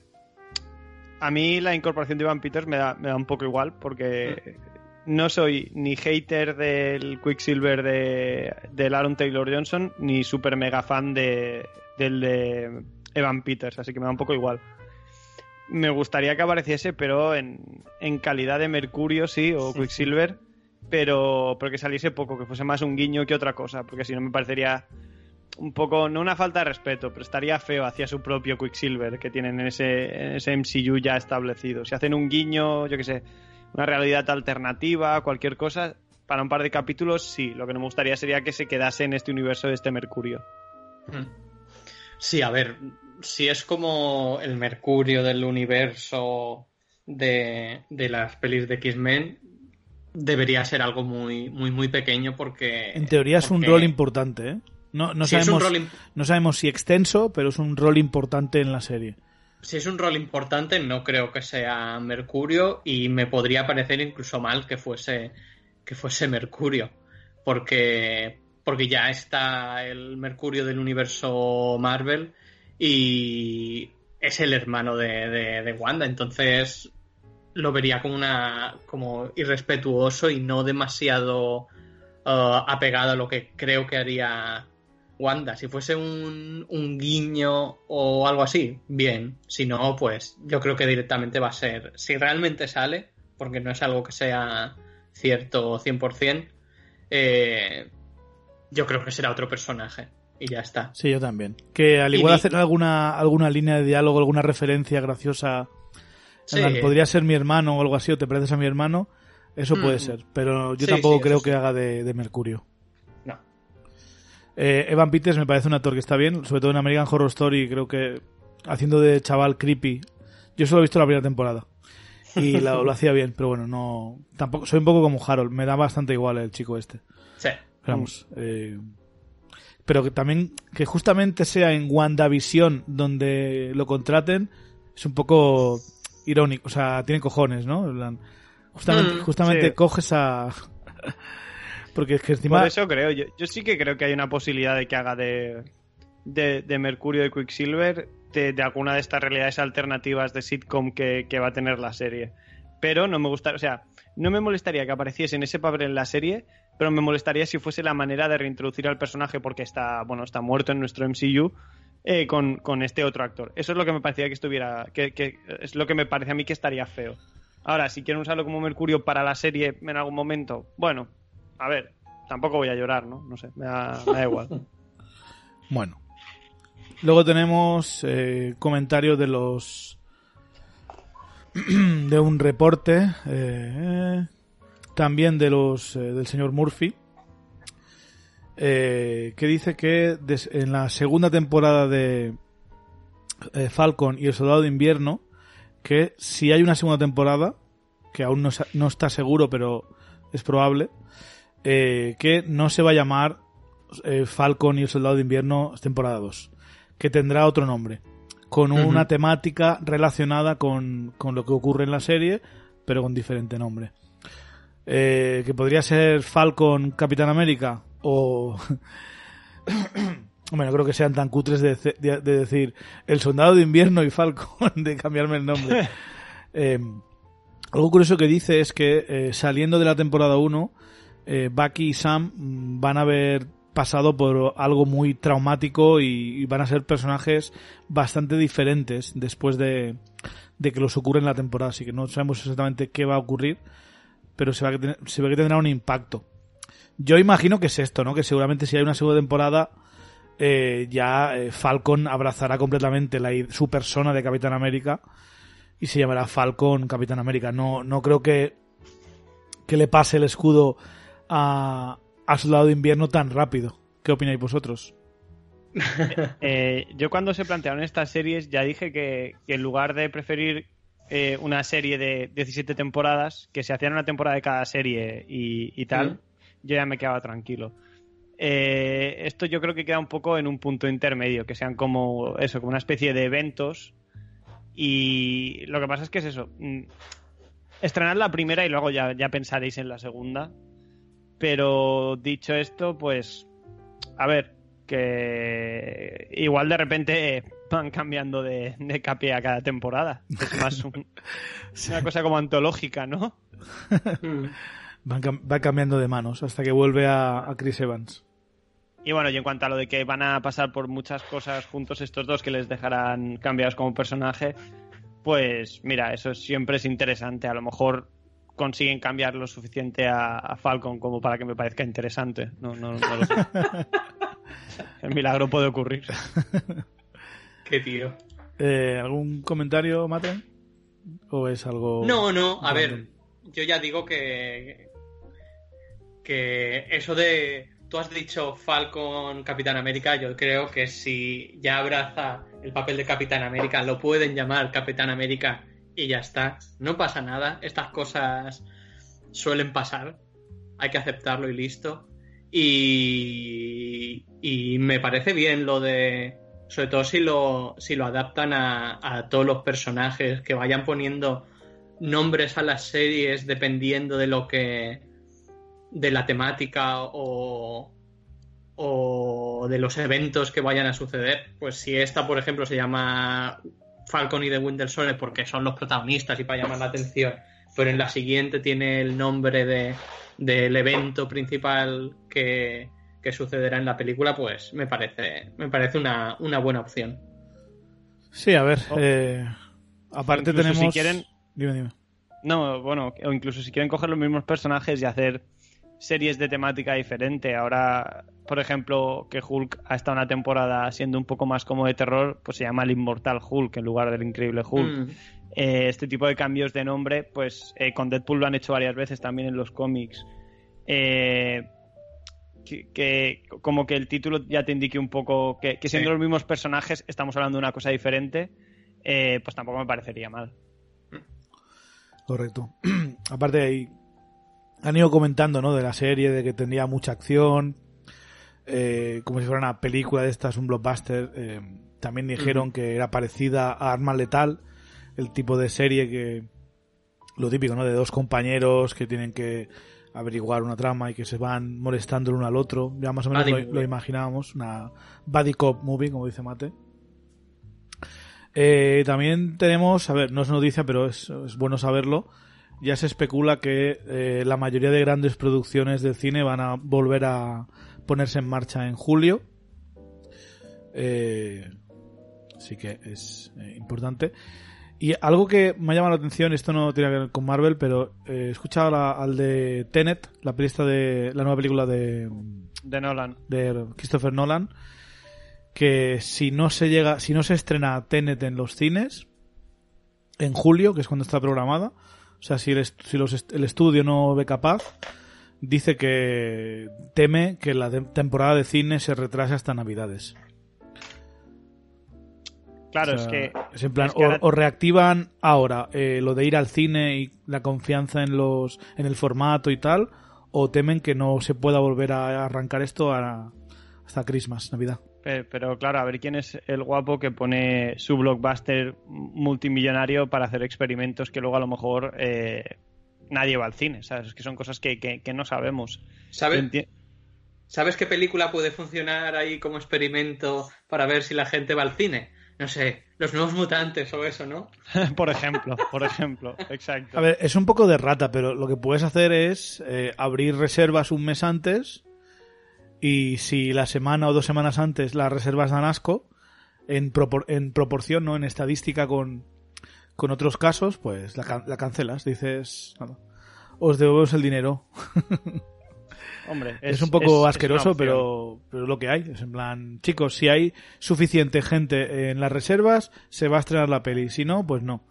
a mí la incorporación de Ivan Peters me da, me da un poco igual porque no soy ni hater del Quicksilver de, del Aaron Taylor Johnson ni super mega fan de, del de Evan Peters, así que me da un poco igual. Me gustaría que apareciese, pero en, en calidad de Mercurio, sí, o Quicksilver, pero, pero que saliese poco, que fuese más un guiño que otra cosa, porque si no me parecería un poco, no una falta de respeto, pero estaría feo hacia su propio Quicksilver que tienen en ese, en ese MCU ya establecido. Si hacen un guiño, yo que sé, una realidad alternativa, cualquier cosa, para un par de capítulos, sí. Lo que no me gustaría sería que se quedase en este universo de este Mercurio. Mm. Sí, a ver, si es como el Mercurio del universo de, de las pelis de X-Men, debería ser algo muy, muy, muy pequeño porque... En teoría es un rol importante, ¿eh? No, no, Sí, sabemos, rol no sabemos si extenso, pero es un rol importante en la serie. Si es un rol importante, no creo que sea Mercurio y me podría parecer incluso mal que fuese, que fuese Mercurio. Porque, porque ya está el Mercurio del universo Marvel y es el hermano de, de- Wanda. Entonces lo vería como una como irrespetuoso y no demasiado uh, apegado a lo que creo que haría Wanda. Si fuese un, un guiño o algo así, bien. Si no, pues yo creo que directamente va a ser. Si realmente sale, porque no es algo que sea cierto 100%, eh, yo creo que será otro personaje. Y ya está. Sí, yo también. Que al Y igual mi- hacer alguna, alguna línea de diálogo, alguna referencia graciosa. Sí. plan, Podría ser mi hermano o algo así, o te pareces a mi hermano. Eso puede Mm. ser. Pero yo Sí, tampoco sí, creo que haga de, de Mercurio. Eh, Evan Peters me parece un actor que está bien, sobre todo en American Horror Story, creo que haciendo de chaval creepy. Yo solo he visto la primera temporada y lo, lo hacía bien, pero bueno, no. Tampoco soy un poco como Harold, me da bastante igual el chico este. Sí. Pero Vamos, eh, pero que también que justamente sea en WandaVision donde lo contraten es un poco irónico, o sea, tiene cojones, ¿no? Justamente, Mm, justamente sí. coges a porque es que encima Por eso creo, yo, yo sí que creo que hay una posibilidad de que haga de, de, de Mercurio de Quicksilver de, alguna de estas realidades alternativas de sitcom que, va a tener la serie. Pero no me gusta, o sea, no me molestaría que apareciese en ese papel en la serie, pero me molestaría si fuese la manera de reintroducir al personaje porque está, bueno, está muerto en nuestro MCU eh, con, con este otro actor. Eso es lo que me parecía que estuviera, que es lo que me parece a mí que estaría feo. Ahora, si quieren usarlo como Mercurio para la serie en algún momento, bueno, a ver, tampoco voy a llorar, ¿no? No sé, me da, igual. (laughs) Bueno. Luego tenemos eh, comentarios de los. (clears throat) de un reporte. eh, también de los. eh, del señor Murphy. eh, que dice que en la segunda temporada de eh, Falcon y el Soldado de Invierno. Que si hay una segunda temporada. Que aún no, no está seguro, pero es probable. Eh, que no se va a llamar eh, Falcon y el Soldado de Invierno temporada 2, que tendrá otro nombre, con una temática relacionada con, con lo que ocurre en la serie, pero con diferente nombre. Eh, que podría ser Falcon Capitán América o... (coughs) Bueno, creo que sean tan cutres de, de- de decir el soldado de invierno y Falcon, (laughs) de cambiarme el nombre. (laughs) Eh, algo curioso que dice es que eh, saliendo de la temporada 1, eh, Bucky y Sam van a haber pasado por algo muy traumático y, van a ser personajes bastante diferentes después de, de que los ocurre en la temporada. Así que no sabemos exactamente qué va a ocurrir, pero se, va a tener- se ve que tendrá un impacto. Yo imagino que es esto, ¿no? Que seguramente si hay una segunda temporada, eh, ya eh, Falcon abrazará completamente su persona de Capitán América y se llamará Falcon Capitán América. No, no creo que, que le pase el escudo a, a Soldado de Invierno tan rápido. ¿Qué opináis vosotros? (laughs) Eh, yo cuando se plantearon estas series ya dije que, que en lugar de preferir eh, una serie de 17 temporadas, que se hacían una temporada de cada serie y, y tal, Mm. yo ya me quedaba tranquilo. Eh, esto yo creo que queda un poco en un punto intermedio, que sean como eso, como una especie de eventos. Y lo que pasa es que es eso. mm, Estrenad la primera y luego ya, ya pensaréis en la segunda. Pero dicho esto, pues. A ver, que igual de repente van cambiando de, de capi a cada temporada. Es más un- (laughs) una cosa como antológica, ¿no? Mm. (laughs) Van cam- va cambiando de manos hasta que vuelve a, a Chris Evans. Y bueno, y en cuanto a lo de que van a pasar por muchas cosas juntos estos dos que les dejarán cambiados como personaje, pues mira, eso siempre es interesante. A lo mejor consiguen cambiar lo suficiente a, a Falcon como para que me parezca interesante. No, no, no lo sé. (laughs) El milagro puede ocurrir. (laughs) Qué tío. Eh, ¿Algún comentario, Mate? ¿O es algo.? No, no, a ver, yo ya digo que. Que eso de. Tú has dicho Falcon Capitán América, yo creo que si ya abraza el papel de Capitán América, lo pueden llamar Capitán América y ya está. No pasa nada, estas cosas suelen pasar, hay que aceptarlo y listo. Y, y me parece bien lo de, sobre todo si lo, si lo adaptan a, a todos los personajes, que vayan poniendo nombres a las series dependiendo de lo que, de la temática o, o de los eventos que vayan a suceder. Pues si esta, por ejemplo, se llama Falcon y The Winter Soldier porque son los protagonistas y para llamar la atención, pero en la siguiente tiene el nombre de, del evento principal que, que sucederá en la película, pues me parece, me parece una, una buena opción. Sí, a ver. O- eh, aparte Incluso si tenemos. quieren- Dime, dime. No, bueno, o incluso si quieren coger los mismos personajes y hacer series de temática diferente. Ahora, por ejemplo, que Hulk ha estado una temporada siendo un poco más como de terror, pues se llama el Inmortal Hulk en lugar del Increíble Hulk. Mm. Eh, este tipo de cambios de nombre, pues eh, con Deadpool lo han hecho varias veces también en los cómics. Eh, que, que como que el título ya te indique un poco que, que siendo Sí. los mismos personajes estamos hablando de una cosa diferente, eh, pues tampoco me parecería mal. Correcto. (clears throat) Aparte ahí han ido comentando, ¿no? De la serie, de que tendría mucha acción, eh, como si fuera una película de estas, un blockbuster. eh, también dijeron que era parecida a Arma Letal, el tipo de serie que lo típico, ¿no? De dos compañeros que tienen que averiguar una trama y que se van molestando el uno al otro. Ya más o menos lo imaginábamos, una buddy cop movie, como dice Mate. Eh, también tenemos, a ver, no es noticia, pero es, es bueno saberlo. Ya se especula que eh, la mayoría de grandes producciones del cine van a volver a ponerse en marcha en julio. Eh, así que es eh, importante. Y algo que me ha llamado la atención, esto no tiene que ver con Marvel, pero eh, he escuchado la- al de Tenet, la película de la nueva película de, De Nolan. de Christopher Nolan, que si no se llega, si no se estrena Tenet en los cines en julio, que es cuando está programada, o sea, si el, est- si los est- el estudio no ve capaz, dice que teme que la temporada de cine se retrase hasta Navidades. Claro, O sea, es que es en plan, es que o, reactivan ahora eh, lo de ir al cine y la confianza en los en el formato y tal, o temen que no se pueda volver a arrancar esto a- hasta Christmas, Navidad. Pe- Pero claro, a ver quién es el guapo que pone su blockbuster multimillonario para hacer experimentos que luego a lo mejor eh, nadie va al cine, ¿sabes? Es que son cosas que, que- que no sabemos. ¿Sabes? Enti- ¿Sabes qué película puede funcionar ahí como experimento para ver si la gente va al cine? No sé, los nuevos mutantes o eso, ¿no? (laughs) por ejemplo, por ejemplo, exacto. A ver, es un poco de rata, pero lo que puedes hacer es eh, abrir reservas un mes antes y si la semana o dos semanas antes las reservas dan asco, en, propor- en proporción, ¿no? En estadística con, con otros casos, pues la, can- la cancelas. Dices, nada, os devolvemos el dinero. (laughs) Hombre, Es, un poco asqueroso, pero, pero es lo que hay. Es en plan, chicos, si hay suficiente gente en las reservas, se va a estrenar la peli. Si no, pues no.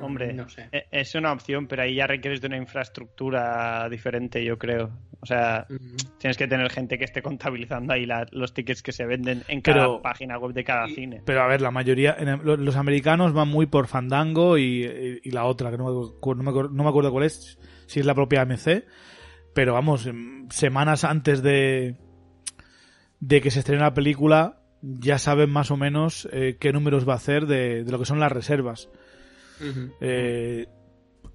Hombre, no sé. e- es una opción, pero ahí ya requieres de una infraestructura diferente, yo creo. O sea, Ujú. tienes que tener gente que esté contabilizando ahí la- los tickets que se venden en cada Pero- página web de cada y- cine. Pero a ver, la mayoría, en el- lo- los americanos van muy por Fandango y, y- y la otra, que no me, no, me, no me acuerdo cuál es, si es la propia AMC, pero vamos, em, semanas antes de, de que se estrene la película, ya saben más o menos eh, qué números va a hacer de, de lo que son las reservas. Eh,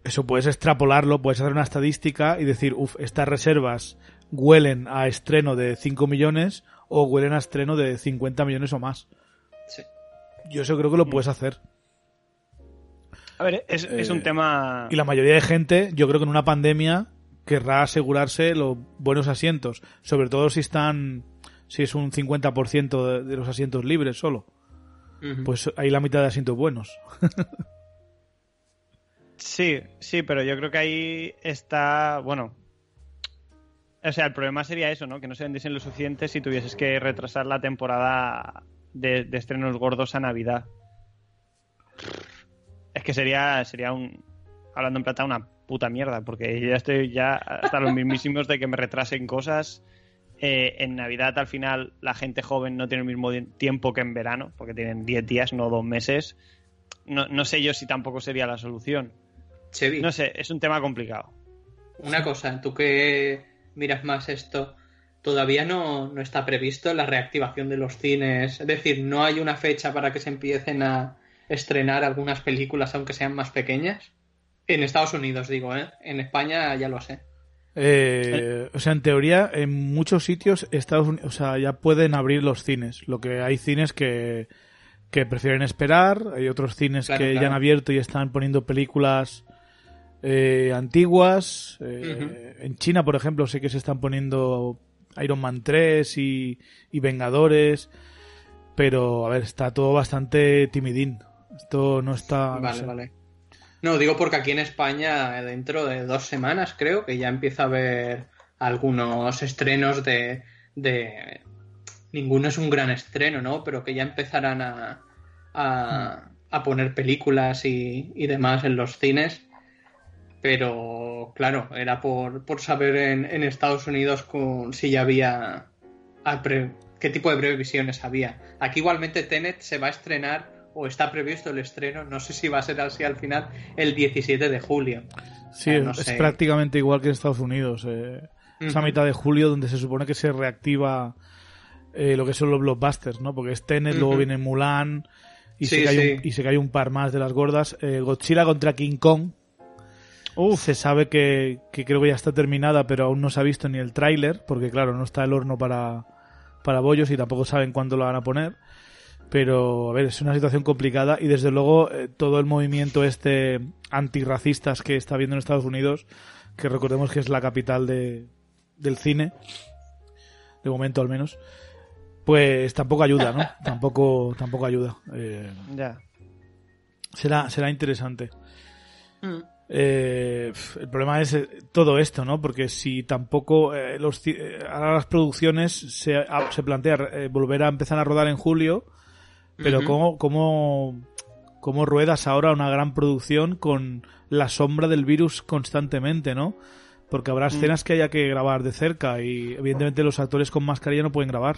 eso puedes extrapolarlo, puedes hacer una estadística y decir, uff, estas reservas huelen a estreno de 5 millones o huelen a estreno de 50 millones o más. Sí. Yo eso creo que lo puedes hacer. A ver, es, es un Eh, tema... Y la mayoría de gente, yo creo que en una pandemia querrá asegurarse los buenos asientos, sobre todo si están si es un 50% de, de los asientos libres solo. Pues hay la mitad de asientos buenos. (laughs) Sí, sí, pero yo creo que ahí está, bueno, o sea, el problema sería eso, ¿no? Que no se vendiesen lo suficiente si tuvieses que retrasar la temporada de, estrenos gordos a Navidad. Es que sería, sería un, hablando en plata, una puta mierda, porque ya estoy ya hasta los mismísimos de que me retrasen cosas. Eh, en Navidad al final la gente joven no tiene el mismo tiempo que en verano, porque tienen 10 días, no dos meses. No, no sé yo si tampoco sería la solución. Chevy, No sé, es un tema complicado. una cosa, tú que miras más esto, todavía no, no está previsto la reactivación de los cines. Es decir, no hay una fecha para que se empiecen a estrenar algunas películas, aunque sean más pequeñas. En Estados Unidos, digo, ¿eh? En España ya lo sé. Eh, o sea, en teoría, en muchos sitios Estados Unidos, o sea, ya pueden abrir los cines. Lo que hay cines que, que prefieren esperar, hay otros cines Claro, que ya han abierto y están poniendo películas eh, antiguas. Eh, En China, por ejemplo, sé que se están poniendo Iron Man 3 y, y Vengadores. Pero, a ver, está todo bastante timidín. Esto no está. no Vale, sé. vale. No, digo porque aquí en España, dentro de dos semanas, creo que ya empieza a haber algunos estrenos de. de... Ninguno es un gran estreno, ¿no? Pero que ya empezarán a, a, a poner películas y, y demás en los cines. Pero, claro, era por, por saber en, en Estados Unidos con, si ya había. pre- qué tipo de previsiones había. Aquí igualmente Tenet se va a estrenar o está previsto el estreno, no sé si va a ser así al final, el 17 de julio. Sí, no es prácticamente igual que en Estados Unidos. eh. Es a Ujú. mitad de julio donde se supone que se reactiva eh, lo que son los blockbusters, ¿no? Porque es Tenet, luego viene Mulan y, Sí, se cae sí. un, y se cae un par más de las gordas. Eh, Godzilla contra King Kong. Se sabe que, que creo que ya está terminada, pero aún no se ha visto ni el tráiler, porque claro, no está el horno para, para bollos y tampoco saben cuándo lo van a poner. Pero, a ver, es una situación complicada y desde luego eh, todo el movimiento este antirracistas que está habiendo en Estados Unidos, que recordemos que es la capital de, del cine, de momento al menos, pues tampoco ayuda, ¿no? (laughs) tampoco, tampoco ayuda. Eh, Ya. será, será interesante. Mm. Eh, el problema es eh, todo esto, ¿no? Porque si tampoco eh, los, eh, ahora las producciones se, a- se plantea volver a empezar a rodar en julio, pero Ujú. ¿cómo, cómo, cómo ruedas ahora una gran producción con la sombra del virus constantemente, ¿no? Porque habrá escenas que haya que grabar de cerca y evidentemente los actores con mascarilla no pueden grabar.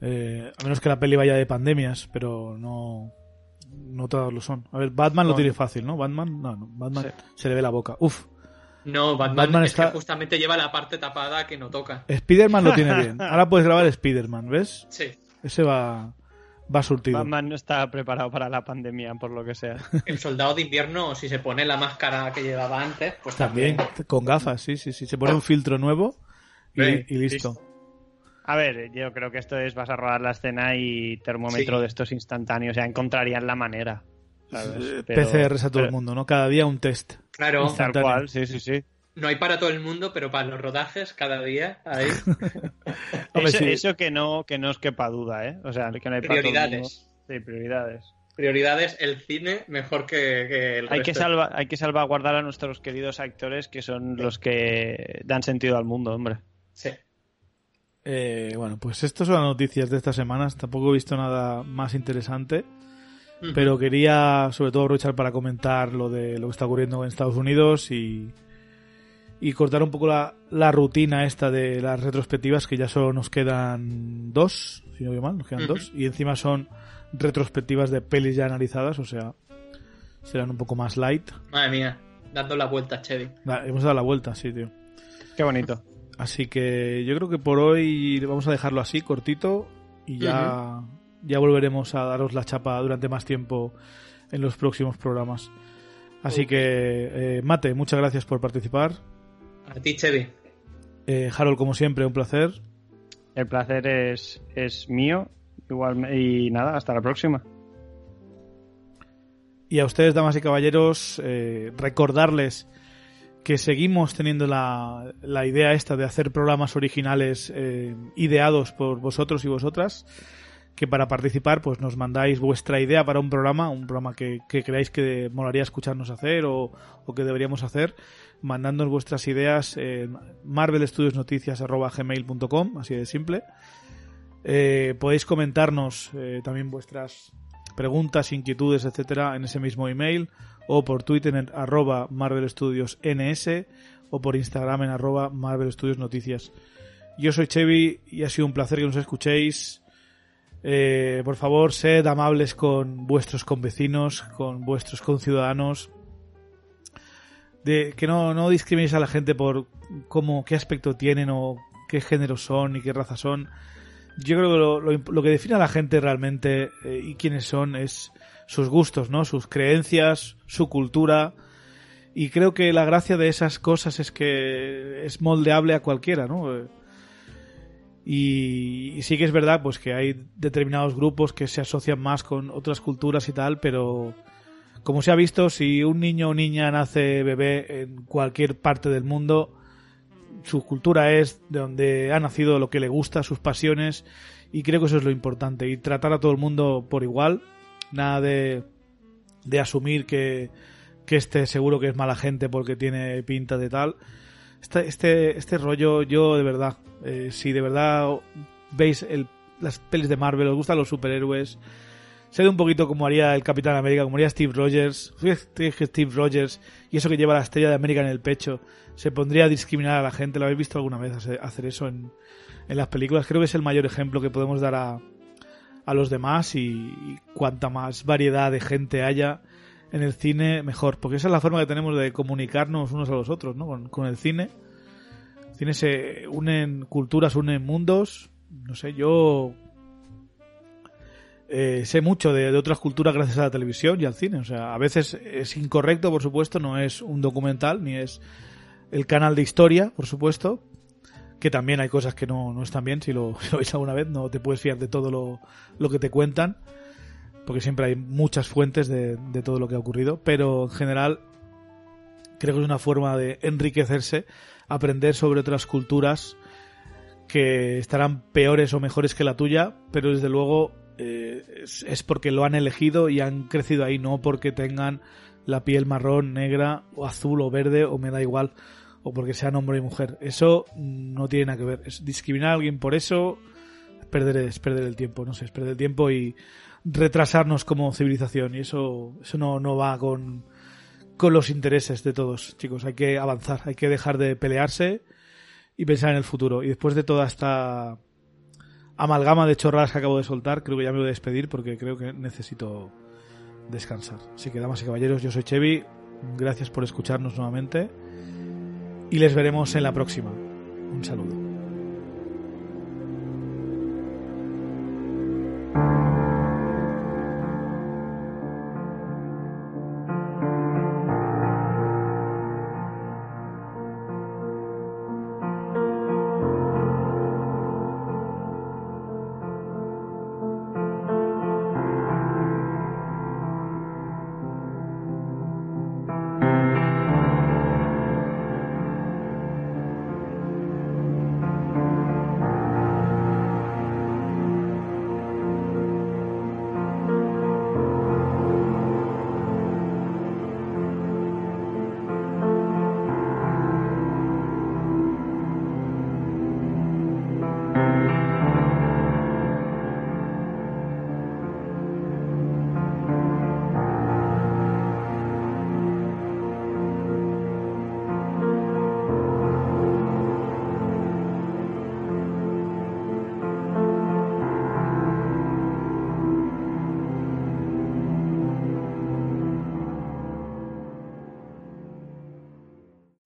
Eh, a menos que la peli vaya de pandemias, pero no, no todos lo son. A ver, Batman lo tiene fácil, ¿no? Batman, no, no, Batman Sí. se le ve la boca. Uf, No, Batman, Batman es está- que justamente lleva la parte tapada que no toca. Spider-Man lo tiene bien. (laughs) Ahora puedes grabar Spider-Man, ¿ves? Sí, Ese va, va surtido. Batman no está preparado para la pandemia, por lo que sea. (laughs) el soldado de invierno, si se pone la máscara que llevaba antes, pues También, también. con gafas, sí, sí, sí. Se pone un filtro nuevo y, y listo. A ver, yo creo que esto es vas a rodar la escena y termómetro Sí. de estos instantáneos, ya encontrarían la manera. ¿sabes? Eh, Pero- PCRs a todo el mundo, ¿no? Cada día un test. Claro, Tal cual, sí, sí, sí. no hay para todo el mundo, pero para los rodajes, cada día, ahí, (laughs) Hombre, eso, sí. eso que no que no os quepa duda, ¿eh? O sea, que no hay para todo el mundo. prioridades. Sí, prioridades. Prioridades, el cine mejor que, que el Hay que, salva, hay que salvaguardar a nuestros queridos actores que son los que dan sentido al mundo, hombre. Sí. Eh, bueno, pues estas son las noticias de estas semanas. Tampoco he visto nada más interesante. Pero quería sobre todo aprovechar para comentar lo de lo que está ocurriendo en Estados Unidos y, y cortar un poco la, la rutina esta de las retrospectivas que ya solo nos quedan dos, si no veo mal, nos quedan dos. Y encima son retrospectivas de pelis ya analizadas, o sea, serán un poco más light. Madre mía, dando la vuelta, Chevy. Hemos dado la vuelta, sí, tío. Qué bonito. Así que yo creo que por hoy vamos a dejarlo así, cortito, y ya, ya volveremos a daros la chapa durante más tiempo en los próximos programas. Así que, eh, Mate, muchas gracias por participar. A ti, Chevy. Eh, Harold, como siempre, un placer. El placer es, es mío. igual y nada, hasta la próxima. Y a ustedes, damas y caballeros, eh, recordarles que seguimos teniendo la, la, idea esta de hacer programas originales eh, ideados por vosotros y vosotras que para participar pues nos mandáis vuestra idea para un programa, un programa que, que creáis que molaría escucharnos hacer o, o, que deberíamos hacer, mandándonos vuestras ideas en marvelstudiosnoticias.gmail.com, así de simple. Eh, podéis comentarnos eh, también vuestras preguntas, inquietudes, etcétera, en ese mismo email o por Twitter en arroba Marvel Studios NS o por Instagram en arroba Marvel Studios Noticias. Yo soy Chevy y ha sido un placer que nos escuchéis. Eh, por favor, sed amables con vuestros convecinos, con vuestros conciudadanos. De, que no, no discriminéis a la gente por cómo, qué aspecto tienen o qué género son y qué raza son. Yo creo que lo, lo, lo que define a la gente realmente eh, y quiénes son es sus gustos, ¿no? Sus creencias, su cultura. Y creo que la gracia de esas cosas es que es moldeable a cualquiera, ¿no? Y, sí que es verdad, pues que hay determinados grupos que se asocian más con otras culturas y tal, pero como se ha visto, si un niño o niña nace bebé en cualquier parte del mundo, su cultura es de donde ha nacido lo que le gusta, sus pasiones, y creo que eso es lo importante, y tratar a todo el mundo por igual, nada de, de asumir que, que este seguro que es mala gente porque tiene pinta de tal. Este, este, este rollo, yo de verdad, eh, si de verdad veis el, las pelis de Marvel, os gustan los superhéroes, sed un poquito como haría el Capitán América, como haría Steve Rogers. Steve Rogers y eso que lleva la estrella de América en el pecho, se pondría a discriminar a la gente. ¿Lo habéis visto alguna vez hacer eso en, en las películas? Creo que es el mayor ejemplo que podemos dar a, a los demás y, cuanta más variedad de gente haya en el cine, mejor. Porque esa es la forma que tenemos de comunicarnos unos a los otros, ¿no? Con, con el cine. El cine se unen culturas, unen mundos. No sé, yo eh, sé mucho de, de, otras culturas gracias a la televisión y al cine. O sea, a veces es incorrecto, por supuesto, no es un documental, ni es el canal de historia, por supuesto, que también hay cosas que no, no están bien, si lo, (laughs) si lo, veis alguna vez, no te puedes fiar de todo lo, lo que te cuentan, porque siempre hay muchas fuentes de, de, todo lo que ha ocurrido, pero en general creo que es una forma de enriquecerse, aprender sobre otras culturas que estarán peores o mejores que la tuya, pero desde luego eh, es, es porque lo han elegido y han crecido ahí, no porque tengan la piel marrón, negra, o azul o verde, o me da igual o porque sean hombre y mujer. Eso no tiene nada que ver. Es discriminar a alguien por eso es perder, el tiempo, no sé, es perder el tiempo y retrasarnos como civilización. Y eso, eso no, no va con, con los intereses de todos, chicos. Hay que avanzar, hay que dejar de pelearse y pensar en el futuro. Y después de toda esta amalgama de chorradas que acabo de soltar, creo que ya me voy a despedir porque creo que necesito descansar. Así que, damas y caballeros, yo soy Chevy. Gracias por escucharnos nuevamente y les veremos en la próxima. Un saludo.